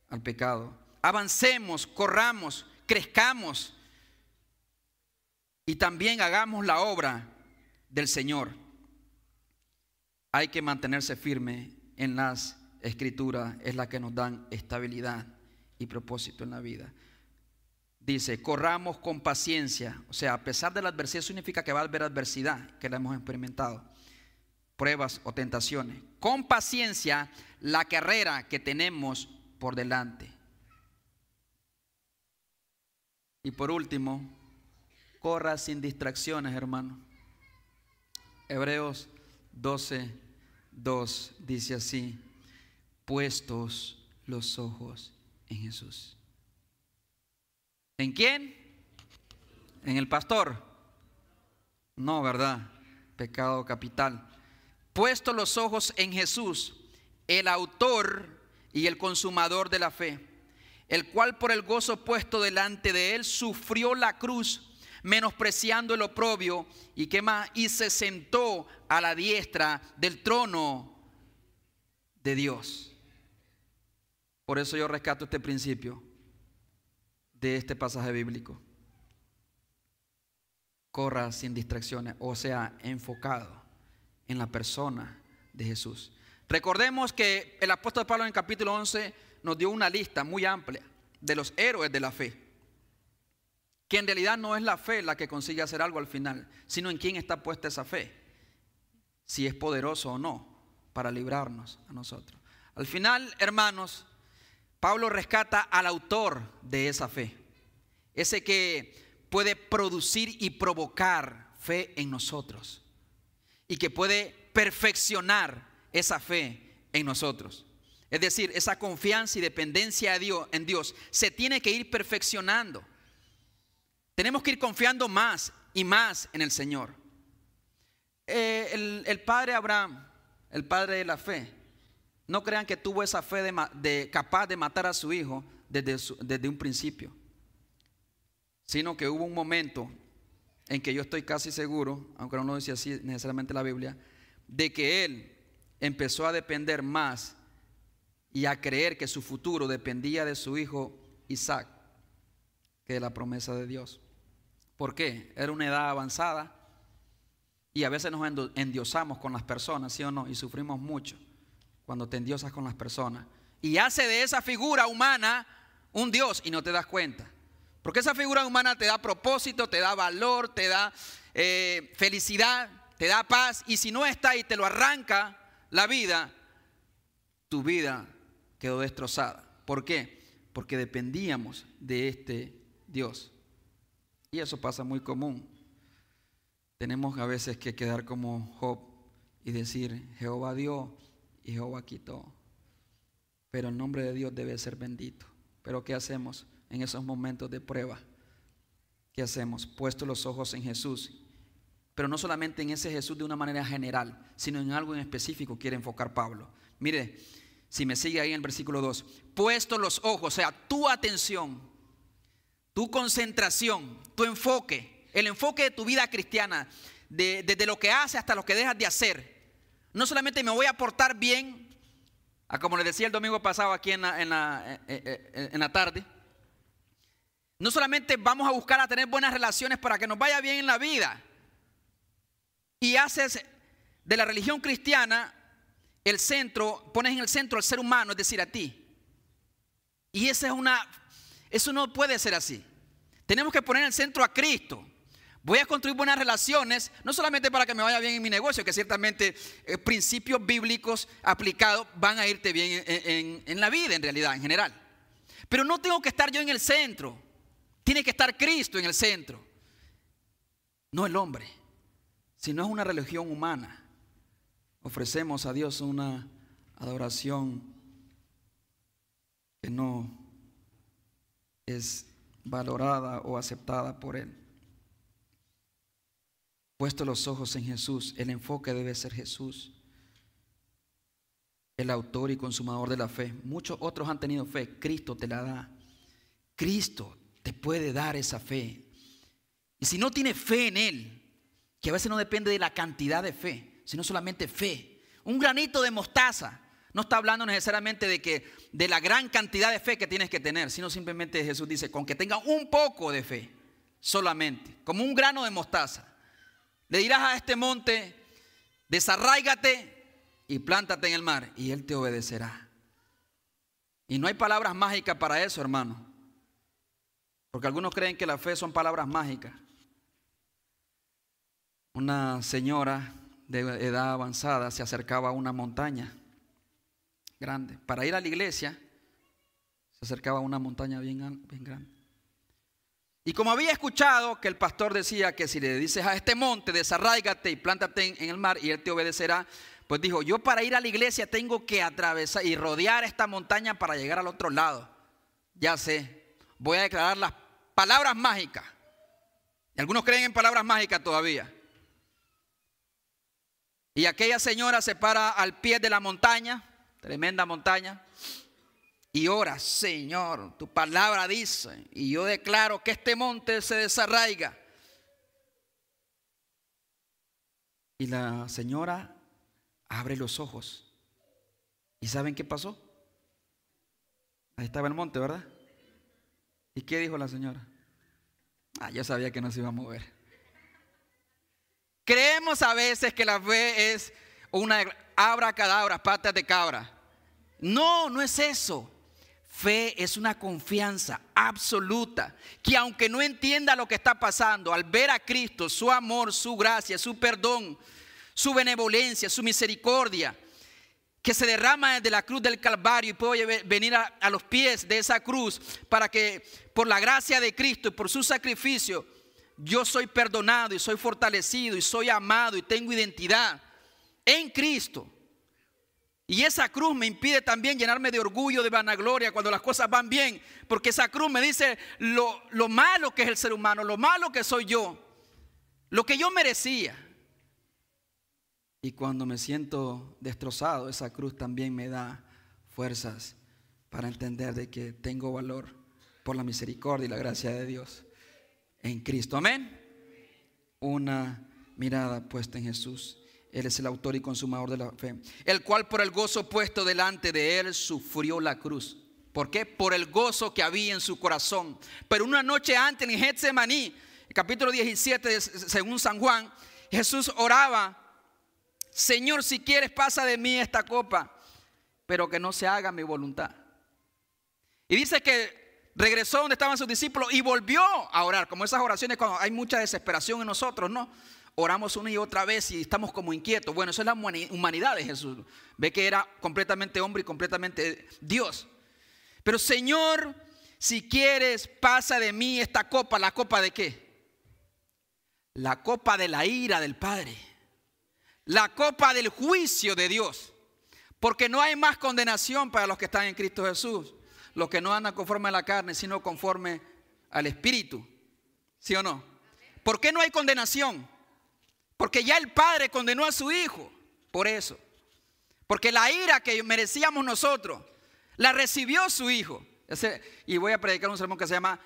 al pecado? Avancemos, corramos, crezcamos y también hagamos la obra del Señor. Hay que mantenerse firme en las escrituras, es la que nos dan estabilidad y propósito en la vida dice, corramos con paciencia. O sea, a pesar de la adversidad, significa que va a haber adversidad, que la hemos experimentado, pruebas o tentaciones. Con paciencia la carrera que tenemos por delante. Y por último, corra sin distracciones, hermano. Hebreos 12, 2 dice así, puestos los ojos en Jesús. ¿En quién? ¿En el pastor? No, ¿verdad? Pecado capital. Puesto los ojos en Jesús, el autor y el consumador de la fe, el cual por el gozo puesto delante de él sufrió la cruz, menospreciando el oprobio, y qué más, y se sentó a la diestra del trono de Dios. Por eso yo rescato este principio de este pasaje bíblico. Corra sin distracciones, o sea, enfocado en la persona de Jesús. Recordemos que el apóstol Pablo en el capítulo 11 nos dio una lista muy amplia de los héroes de la fe. Que en realidad no es la fe la que consigue hacer algo al final, sino en quién está puesta esa fe. Si es poderoso o no para librarnos a nosotros. Al final, hermanos, Pablo rescata al autor de esa fe. Ese que puede producir y provocar fe en nosotros. Y que puede perfeccionar esa fe en nosotros. Es decir, esa confianza y dependencia en Dios se tiene que ir perfeccionando. Tenemos que ir confiando más y más en el Señor. Eh, el, padre Abraham, el padre de la fe, no crean que tuvo esa fe de, capaz de matar a su hijo desde, desde un principio, sino que hubo un momento en que yo estoy casi seguro, aunque no lo dice así necesariamente la Biblia, de que él empezó a depender más y a creer que su futuro dependía de su hijo Isaac que de la promesa de Dios. ¿Por qué? Era una edad avanzada y a veces nos endiosamos con las personas, ¿sí o no? Y sufrimos mucho cuando te endiosas con las personas. Y hace de esa figura humana un Dios y no te das cuenta. Porque esa figura humana te da propósito, te da valor, te da eh, felicidad, te da paz. Y si no está y te lo arranca la vida, tu vida quedó destrozada. ¿Por qué? Porque dependíamos de este Dios. Y eso pasa muy común. Tenemos a veces que quedar como Job y decir, Jehová dio y Jehová quitó. Pero el nombre de Dios debe ser bendito. Pero ¿qué hacemos en esos momentos de prueba? ¿Qué hacemos? Puesto los ojos en Jesús. Pero no solamente en ese Jesús de una manera general, sino en algo en específico quiere enfocar Pablo. Mire, si me sigue ahí en el versículo 2, puesto los ojos, o sea, tu atención, tu concentración, tu enfoque, el enfoque de tu vida cristiana, desde lo que haces hasta lo que dejas de hacer. No solamente me voy a portar bien, a como le decía el domingo pasado aquí en en la, eh, eh, eh, en la tarde, no solamente vamos a buscar a tener buenas relaciones para que nos vaya bien en la vida, y haces de la religión cristiana el centro, pones en el centro al ser humano, es decir, a ti. Y esa es una, eso no puede ser así. Tenemos que poner en el centro a Cristo. Voy a construir buenas relaciones, no solamente para que me vaya bien en mi negocio, que ciertamente eh, principios bíblicos aplicados van a irte bien en, en la vida, en realidad, en general. Pero no tengo que estar yo en el centro. Tiene que estar Cristo en el centro. No el hombre. Si no es una religión humana ofrecemos a Dios una adoración que no es valorada o aceptada por Él. Puesto los ojos en Jesús, el enfoque debe ser Jesús, el autor y consumador de la fe. Muchos otros han tenido fe, Cristo te la da. Cristo te puede dar esa fe. Y si no tienes fe en Él, que a veces no depende de la cantidad de fe, sino solamente fe. Un granito de mostaza. No está hablando necesariamente de que de la gran cantidad de fe que tienes que tener, sino simplemente Jesús dice, con que tenga un poco de fe, solamente, como un grano de mostaza. Le dirás a este monte, desarráigate y plántate en el mar, y él te obedecerá. Y no hay palabras mágicas para eso, hermano. Porque algunos creen que la fe son palabras mágicas. Una señora de edad avanzada se acercaba a una montaña grande. Para ir a la iglesia se acercaba a una montaña bien, bien grande. Y como había escuchado que el pastor decía que si le dices a este monte, desarráigate y plántate en el mar y él te obedecerá, pues dijo, yo para ir a la iglesia tengo que atravesar y rodear esta montaña para llegar al otro lado. Ya sé, voy a declarar las palabras mágicas. Y algunos creen en palabras mágicas todavía. Y aquella señora se para al pie de la montaña, tremenda montaña, y ora, Señor, tu palabra dice, y yo declaro que este monte se desarraiga. Y la señora abre los ojos. ¿Y saben qué pasó? Ahí estaba el monte, ¿verdad? ¿Y qué dijo la señora? Ah, yo sabía que no se iba a mover. Creemos a veces que la fe es una abra cadabra, patas de cabra. No, no es eso. Fe es una confianza absoluta que aunque no entienda lo que está pasando, al ver a Cristo, su amor, su gracia, su perdón, su benevolencia, su misericordia, que se derrama desde la cruz del Calvario y puedo venir a, a, los pies de esa cruz para que por la gracia de Cristo y por su sacrificio yo soy perdonado y soy fortalecido y soy amado y tengo identidad en Cristo. Y esa cruz me impide también llenarme de orgullo, de vanagloria cuando las cosas van bien, porque esa cruz me dice lo, lo malo que es el ser humano, lo malo que soy yo, lo que yo merecía. Y cuando me siento destrozado, esa cruz también me da fuerzas para entender de que tengo valor por la misericordia y la gracia de Dios en Cristo. Amén. Una mirada puesta en Jesús. Él es el autor y consumador de la fe. El cual por el gozo puesto delante de él sufrió la cruz. ¿Por qué? Por el gozo que había en su corazón. Pero una noche antes en Getsemaní, capítulo 17, según San Juan, Jesús oraba, Señor, si quieres pasa de mí esta copa, pero que no se haga mi voluntad. Y dice que regresó donde estaban sus discípulos y volvió a orar, como esas oraciones cuando hay mucha desesperación en nosotros, ¿no? Oramos una y otra vez y estamos como inquietos. Bueno, eso es la humanidad de Jesús. Ve que era completamente hombre y completamente Dios. Pero Señor, si quieres, pasa de mí esta copa. ¿La copa de qué? La copa de la ira del Padre. La copa del juicio de Dios. Porque no hay más condenación para los que están en Cristo Jesús los que no andan conforme a la carne, sino conforme al Espíritu. ¿Sí o no? ¿Por qué no hay condenación? Porque ya el Padre condenó a su Hijo. Por eso. Porque la ira que merecíamos nosotros, la recibió su Hijo. y voy a predicar un sermón que se llama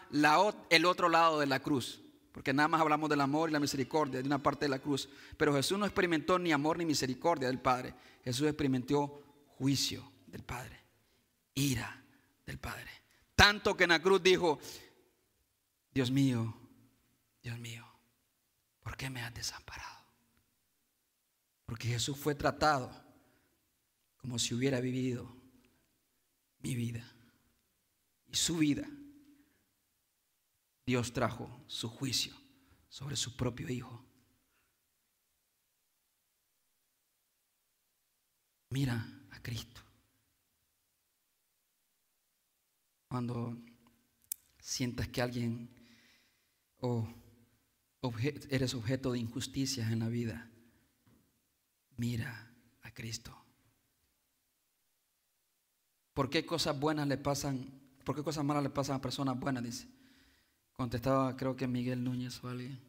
El otro lado de la cruz. Porque nada más hablamos del amor y la misericordia de una parte de la cruz. Pero Jesús no experimentó ni amor ni misericordia del Padre. Jesús experimentó juicio del Padre. Ira del Padre. Tanto que en la cruz dijo, Dios mío, Dios mío, ¿por qué me has desamparado? Porque Jesús fue tratado como si hubiera vivido mi vida. Y su vida, Dios trajo su juicio sobre su propio Hijo. Mira a Cristo. Cuando sientas que alguien o eres objeto de injusticias en la vida, mira a Cristo. ¿Por qué cosas buenas le pasan? ¿Por qué cosas malas le pasan a personas buenas? Dice. Contestaba, creo que Miguel Núñez o alguien.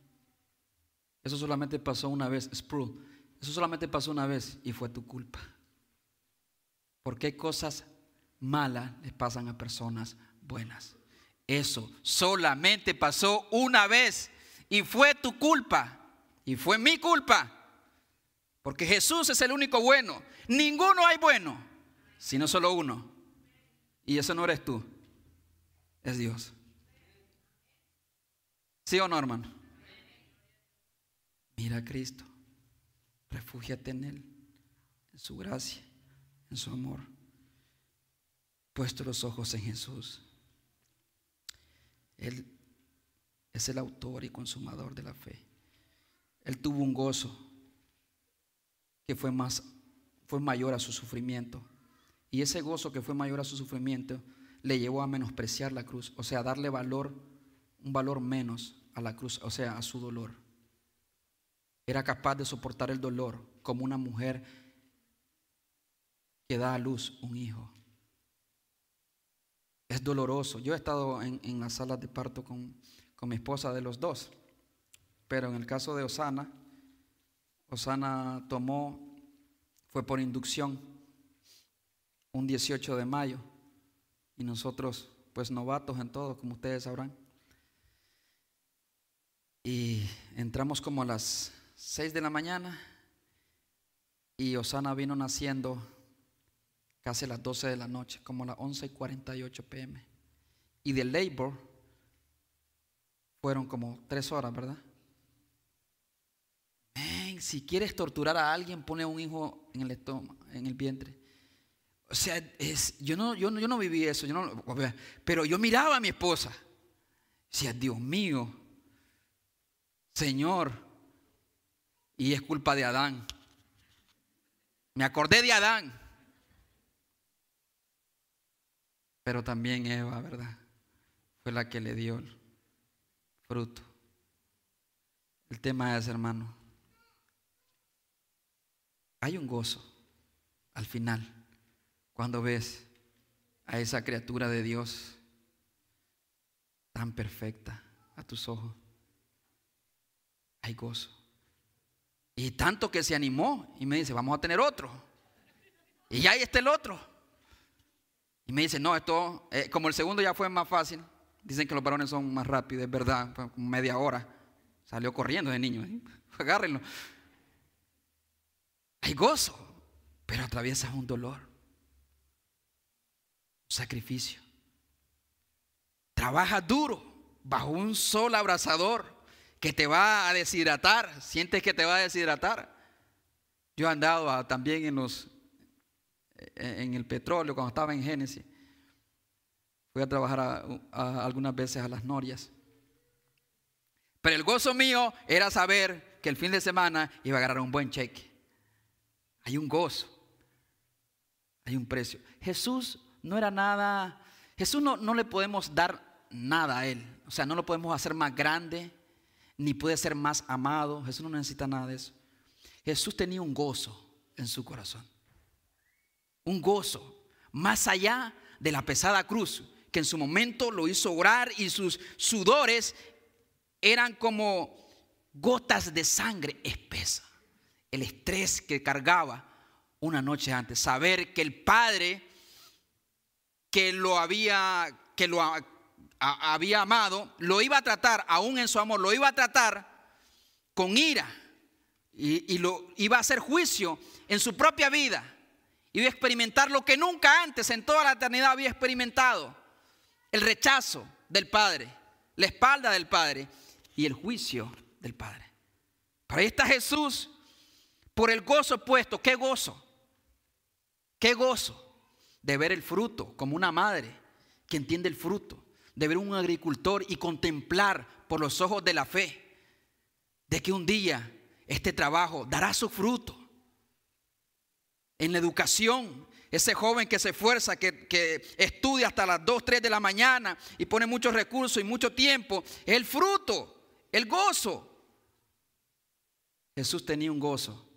Eso solamente pasó una vez, Sproul. Eso solamente pasó una vez y fue tu culpa. ¿Por qué cosas malas les pasan a personas buenas. Eso solamente pasó una vez y fue tu culpa y fue mi culpa. Porque Jesús es el único bueno. Ninguno hay bueno, sino solo uno. Y eso no eres tú, es Dios. ¿Sí o no, hermano? Mira a Cristo, refúgiate en Él, en su gracia, en su amor puesto los ojos en Jesús. Él es el autor y consumador de la fe. Él tuvo un gozo que fue más fue mayor a su sufrimiento. Y ese gozo que fue mayor a su sufrimiento le llevó a menospreciar la cruz, o sea, darle valor, un valor menos a la cruz, o sea, a su dolor. Era capaz de soportar el dolor como una mujer que da a luz un hijo. Es doloroso. Yo he estado en, en las salas de parto con, con mi esposa de los dos. Pero en el caso de Osana, Osana tomó, fue por inducción, un 18 de mayo Y nosotros, pues novatos en todo, como ustedes sabrán. Y entramos como a las 6 de la mañana y Osana vino naciendo casi a las 12 de la noche, como a las 11 y 48 pm. Y de labor fueron como 3 horas, ¿verdad? Si quieres torturar a alguien, pone un hijo en el estómago, en el vientre. O sea, yo, no, yo, no viví eso, pero yo miraba a mi esposa. Decía, Dios mío, Señor, y es culpa de Adán. Me acordé de Adán. Pero también Eva, ¿verdad? Fue la que le dio el fruto. El tema es, hermano, hay un gozo al final cuando ves a esa criatura de Dios tan perfecta a tus ojos. Hay gozo. Y tanto que se animó y me dice, vamos a tener otro. Y ahí está el otro. Y me dice, no, esto, eh, como el segundo ya fue más fácil, dicen que los varones son más rápidos, es verdad, media hora. Salió corriendo de niño, ¿eh? agárrenlo. Gozo, pero atraviesas un dolor, un sacrificio. Trabaja duro bajo un sol abrasador que te va a deshidratar. ¿Sientes que te va a deshidratar? Yo he andado también en los en el petróleo cuando estaba en Génesis. Fui a trabajar algunas veces a las norias. Pero el gozo mío era saber que el fin de semana iba a agarrar un buen cheque. Hay un gozo. Hay un precio. Jesús no era nada, Jesús no, no le podemos dar nada a Él. O sea, no lo podemos hacer más grande, ni puede ser más amado. Jesús no necesita nada de eso. Jesús tenía un gozo en su corazón. Un gozo más allá de la pesada cruz, que en su momento lo hizo orar y sus sudores eran como gotas de sangre espesa. El estrés que cargaba una noche antes, saber que el Padre que lo había que lo había amado, lo iba a tratar, aún en su amor, lo iba a tratar con ira y, y lo iba a hacer juicio en su propia vida. Iba a experimentar lo que nunca antes en toda la eternidad había experimentado. El rechazo del Padre, la espalda del Padre y el juicio del Padre. Pero ahí está Jesús por el gozo puesto. ¿Qué gozo? ¿Qué gozo? De ver el fruto como una madre que entiende el fruto de ver un agricultor y contemplar por los ojos de la fe de que un día este trabajo dará su fruto. En la educación, ese joven que se esfuerza, que, que, estudia hasta las 2, 3 de la mañana y pone muchos recursos y mucho tiempo, el fruto, el gozo. Jesús tenía un gozo.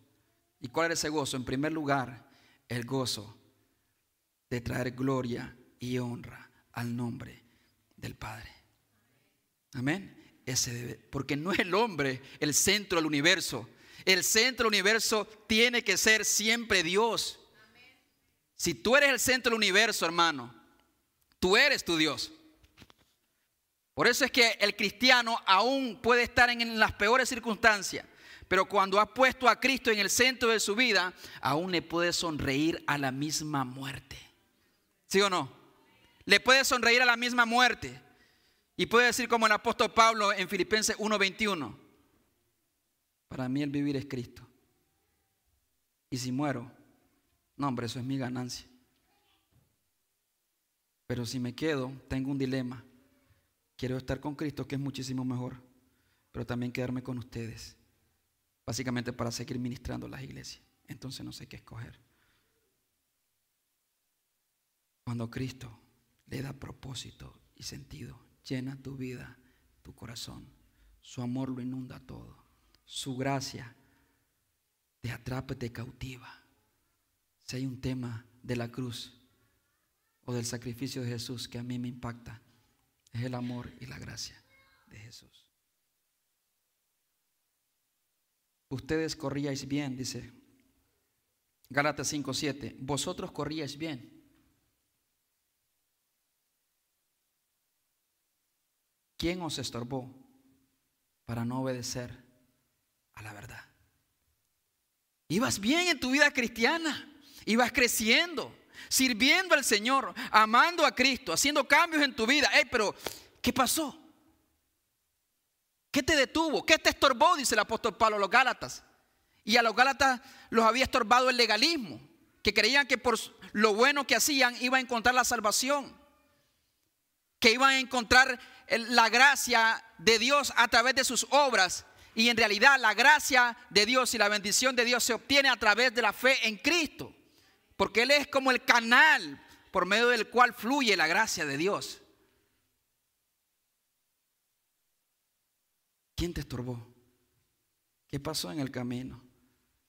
¿Y cuál era ese gozo? En primer lugar, el gozo de traer gloria y honra al nombre del Padre. Amén. Ese debe, porque no es el hombre el centro del universo. El centro del universo tiene que ser siempre Dios. Si tú eres el centro del universo, hermano, tú eres tu Dios. Por eso es que el cristiano aún puede estar en las peores circunstancias, pero cuando ha puesto a Cristo en el centro de su vida, aún le puede sonreír a la misma muerte. ¿Sí o no? Le puede sonreír a la misma muerte. Y puede decir como el apóstol Pablo en Filipenses 1:21. Para mí el vivir es Cristo. Y si muero, no hombre, eso es mi ganancia. Pero si me quedo, tengo un dilema. Quiero estar con Cristo, que es muchísimo mejor, pero también quedarme con ustedes. Básicamente para seguir ministrando las iglesias. Entonces no sé qué escoger. Cuando Cristo le da propósito y sentido. Llena tu vida, tu corazón. Su amor lo inunda todo. Su gracia te atrapa te cautiva. Si hay un tema de la cruz o del sacrificio de Jesús que a mí me impacta, es el amor y la gracia de Jesús. ustedes corríais bien, dice Gálatas 5:7, vosotros corríais bien. ¿Quién os estorbó para no obedecer a la verdad? Ibas bien en tu vida cristiana, ibas creciendo, sirviendo al Señor, amando a Cristo, haciendo cambios en tu vida. Hey, pero ¿qué pasó? ¿Qué te detuvo? ¿Qué te estorbó? Dice el apóstol Pablo a los Gálatas. Y a los Gálatas los había estorbado el legalismo, que creían que por lo bueno que hacían iba a encontrar la salvación, que iban a encontrar la gracia de Dios a través de sus obras. Y en realidad la gracia de Dios y la bendición de Dios se obtiene a través de la fe en Cristo. Porque Él es como el canal por medio del cual fluye la gracia de Dios. ¿Quién te estorbó? ¿Qué pasó en el camino?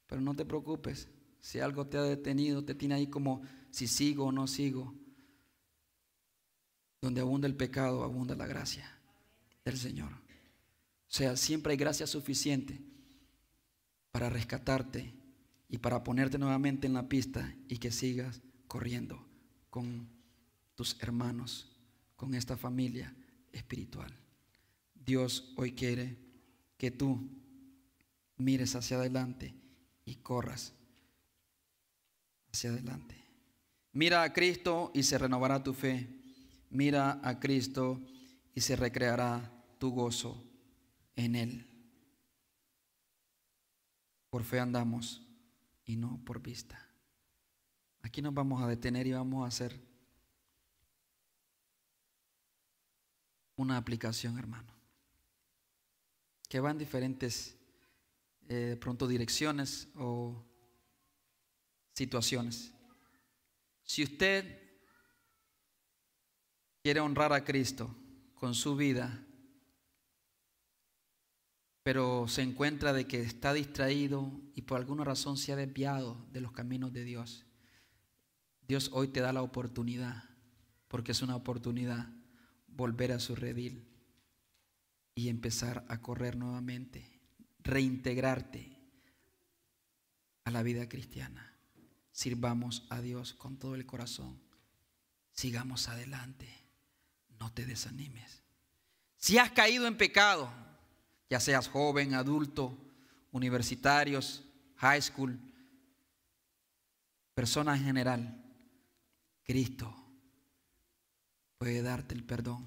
Pero no te preocupes, si algo te ha detenido, te tiene ahí como si sigo o no sigo. Donde abunda el pecado, abunda la gracia del Señor. O sea, siempre hay gracia suficiente para rescatarte y para ponerte nuevamente en la pista y que sigas corriendo con tus hermanos, con esta familia espiritual. Dios hoy quiere que tú mires hacia adelante y corras hacia adelante. Mira a Cristo y se renovará tu fe. Mira a Cristo y se recreará tu gozo en Él. Por fe andamos y no por vista. Aquí nos vamos a detener y vamos a hacer una aplicación, hermano, que va en diferentes eh, pronto direcciones o situaciones. Si usted quiere honrar a Cristo con su vida, pero se encuentra de que está distraído y por alguna razón se ha desviado de los caminos de Dios, Dios hoy te da la oportunidad, porque es una oportunidad, volver a su redil y empezar a correr nuevamente reintegrarte a la vida cristiana. Sirvamos a Dios con todo el corazón. Sigamos adelante. No te desanimes. Si has caído en pecado, ya seas joven, adulto, universitarios, high school, persona en general, Cristo puede darte el perdón,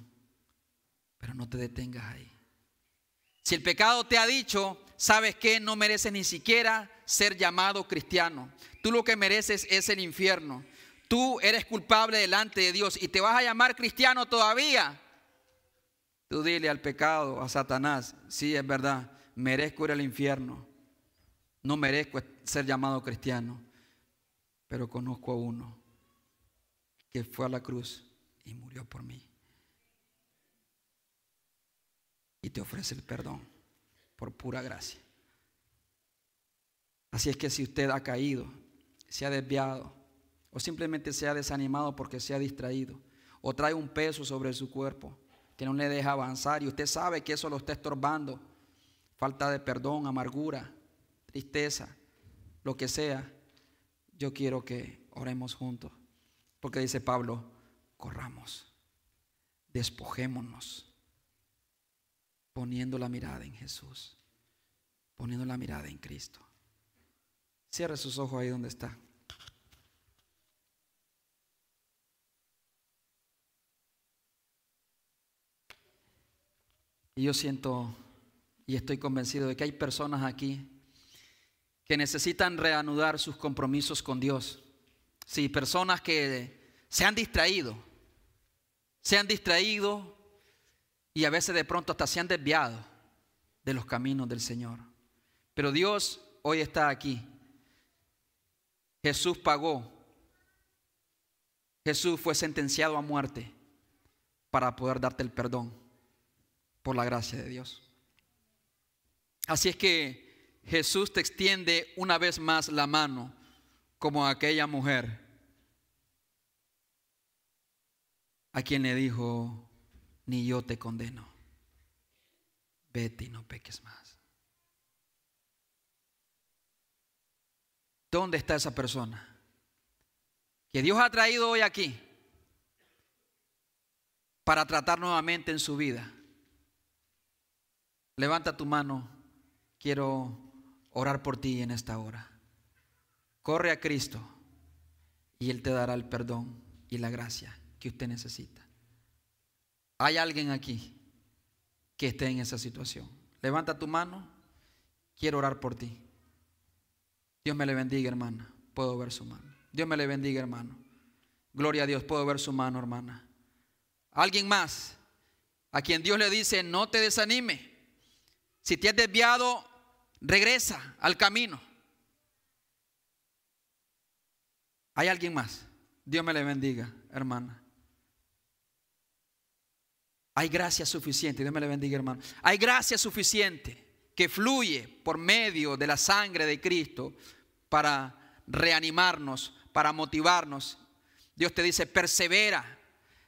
pero no te detengas ahí. Si el pecado te ha dicho, sabes que no mereces ni siquiera ser llamado cristiano. Tú lo que mereces es el infierno. Tú eres culpable delante de Dios y te vas a llamar cristiano todavía. Tú dile al pecado, a Satanás, sí es verdad, merezco ir al infierno. No merezco ser llamado cristiano, pero conozco a uno que fue a la cruz y murió por mí. Y te ofrece el perdón por pura gracia. Así es que si usted ha caído, se ha desviado o simplemente se ha desanimado porque se ha distraído o trae un peso sobre su cuerpo que no le deja avanzar y usted sabe que eso lo está estorbando, falta de perdón, amargura, tristeza, lo que sea, yo quiero que oremos juntos. Porque dice Pablo, corramos, despojémonos poniendo la mirada en Jesús, poniendo la mirada en Cristo. Cierre sus ojos ahí donde está. Y yo siento y estoy convencido de que hay personas aquí que necesitan reanudar sus compromisos con Dios. Sí, personas que se han distraído, se han distraído y a veces de pronto hasta se han desviado de los caminos del Señor. Pero Dios hoy está aquí. Jesús pagó. Jesús fue sentenciado a muerte para poder darte el perdón por la gracia de Dios. Así es que Jesús te extiende una vez más la mano como aquella mujer a quien le dijo, ni yo te condeno. Vete y no peques más. ¿Dónde está esa persona? Que Dios ha traído hoy aquí para tratar nuevamente en su vida Levanta tu mano. Quiero orar por ti en esta hora. Corre a Cristo y Él te dará el perdón y la gracia que usted necesita. Hay alguien aquí que esté en esa situación. Levanta tu mano. Quiero orar por ti. Dios me le bendiga, hermana. Puedo ver su mano. Dios me le bendiga, hermano. Gloria a Dios, puedo ver su mano, hermana. Alguien más a quien Dios le dice, no te desanime. Si te has desviado, regresa al camino. Hay alguien más. Dios me le bendiga, hermana. Hay gracia suficiente, Dios me le bendiga, hermano. Hay gracia suficiente que fluye por medio de la sangre de Cristo para reanimarnos, para motivarnos. Dios te dice, persevera,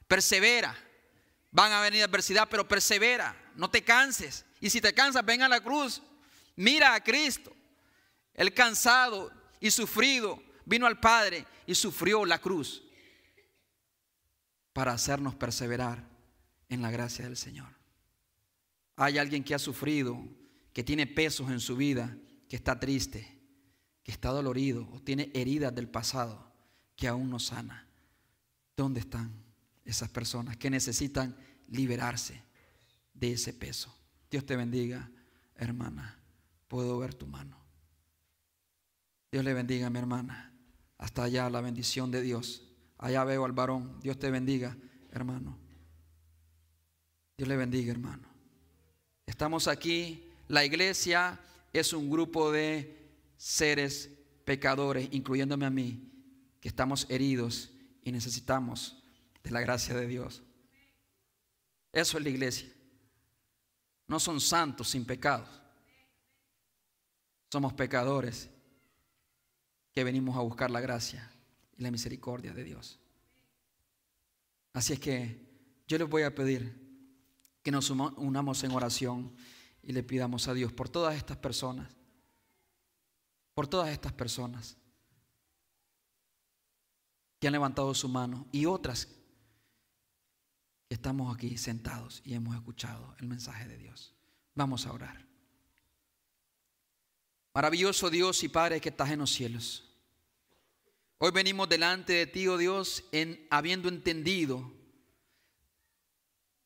persevera. Van a venir adversidad, pero persevera, no te canses. Y si te cansas, ven a la cruz. Mira a Cristo. El cansado y sufrido vino al Padre y sufrió la cruz para hacernos perseverar en la gracia del Señor. Hay alguien que ha sufrido, que tiene pesos en su vida, que está triste, que está dolorido o tiene heridas del pasado que aún no sana. ¿Dónde están esas personas que necesitan liberarse de ese peso? Dios te bendiga, hermana. Puedo ver tu mano. Dios le bendiga, mi hermana. Hasta allá la bendición de Dios. Allá veo al varón. Dios te bendiga, hermano. Dios le bendiga, hermano. Estamos aquí. La iglesia es un grupo de seres pecadores, incluyéndome a mí, que estamos heridos y necesitamos de la gracia de Dios. Eso es la iglesia. No son santos sin pecados. Somos pecadores que venimos a buscar la gracia y la misericordia de Dios. Así es que yo les voy a pedir que nos unamos en oración y le pidamos a Dios por todas estas personas, por todas estas personas que han levantado su mano y otras que estamos aquí sentados y hemos escuchado el mensaje de Dios. Vamos a orar. Maravilloso Dios y Padre que estás en los cielos. Hoy venimos delante de ti, oh Dios, en habiendo entendido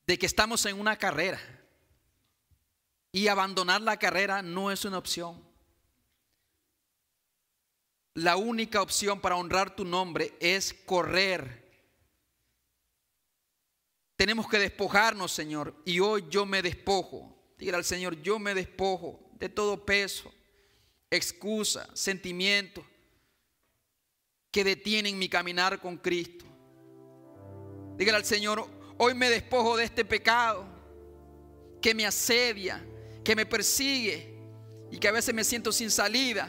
de que estamos en una carrera y abandonar la carrera no es una opción. La única opción para honrar tu nombre es correr. Tenemos que despojarnos, Señor, y hoy yo me despojo. Diga al Señor, yo me despojo de todo peso, excusa, sentimiento que detienen mi caminar con Cristo. Dígale al Señor, hoy me despojo de este pecado que me asedia, que me persigue y que a veces me siento sin salida.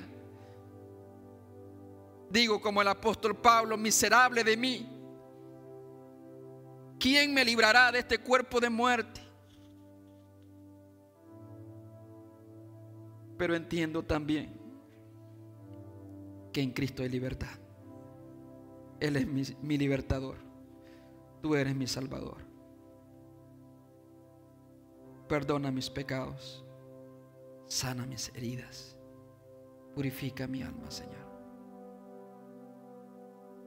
Digo como el apóstol Pablo, miserable de mí. ¿Quién me librará de este cuerpo de muerte? Pero entiendo también que en Cristo hay libertad. Él es mi, libertador. Tú eres mi salvador. Perdona mis pecados. Sana mis heridas. Purifica mi alma, Señor.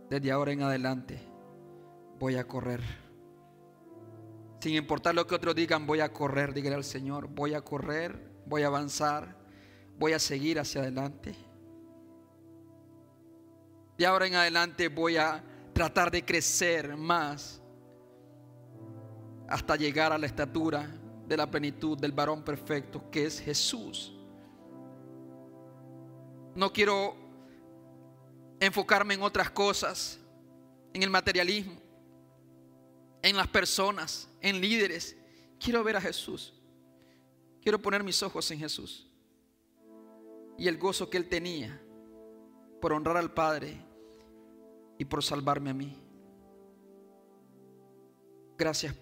Desde ahora en adelante voy a correr. Sin importar lo que otros digan, voy a correr, dígale al Señor, voy a correr, voy a avanzar, voy a seguir hacia adelante. De ahora en adelante voy a tratar de crecer más hasta llegar a la estatura de la plenitud del varón perfecto que es Jesús. No quiero enfocarme en otras cosas, en el materialismo, en las personas, en líderes. Quiero ver a Jesús. Quiero poner mis ojos en Jesús. Y el gozo que él tenía por honrar al Padre y por salvarme a mí. Gracias,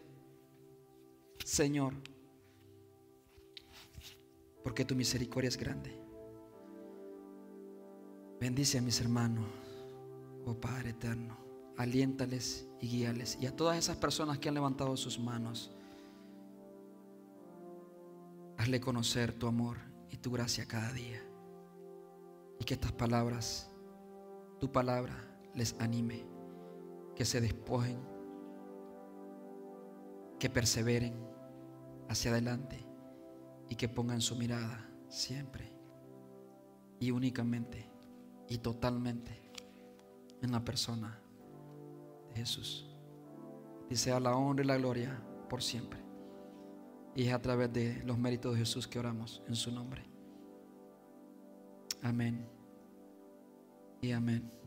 Señor, porque tu misericordia es grande. Bendice a mis hermanos, oh Padre eterno. Aliéntales y guíales. Y a todas esas personas que han levantado sus manos. Hazle conocer tu amor y tu gracia cada día. Y que estas palabras, tu palabra, les anime, que se despojen, que perseveren hacia adelante y que pongan su mirada siempre y únicamente y totalmente en la persona de Jesús. Y sea la honra y la gloria por siempre. Y es a través de los méritos de Jesús que oramos en su nombre. Amén. Y amén.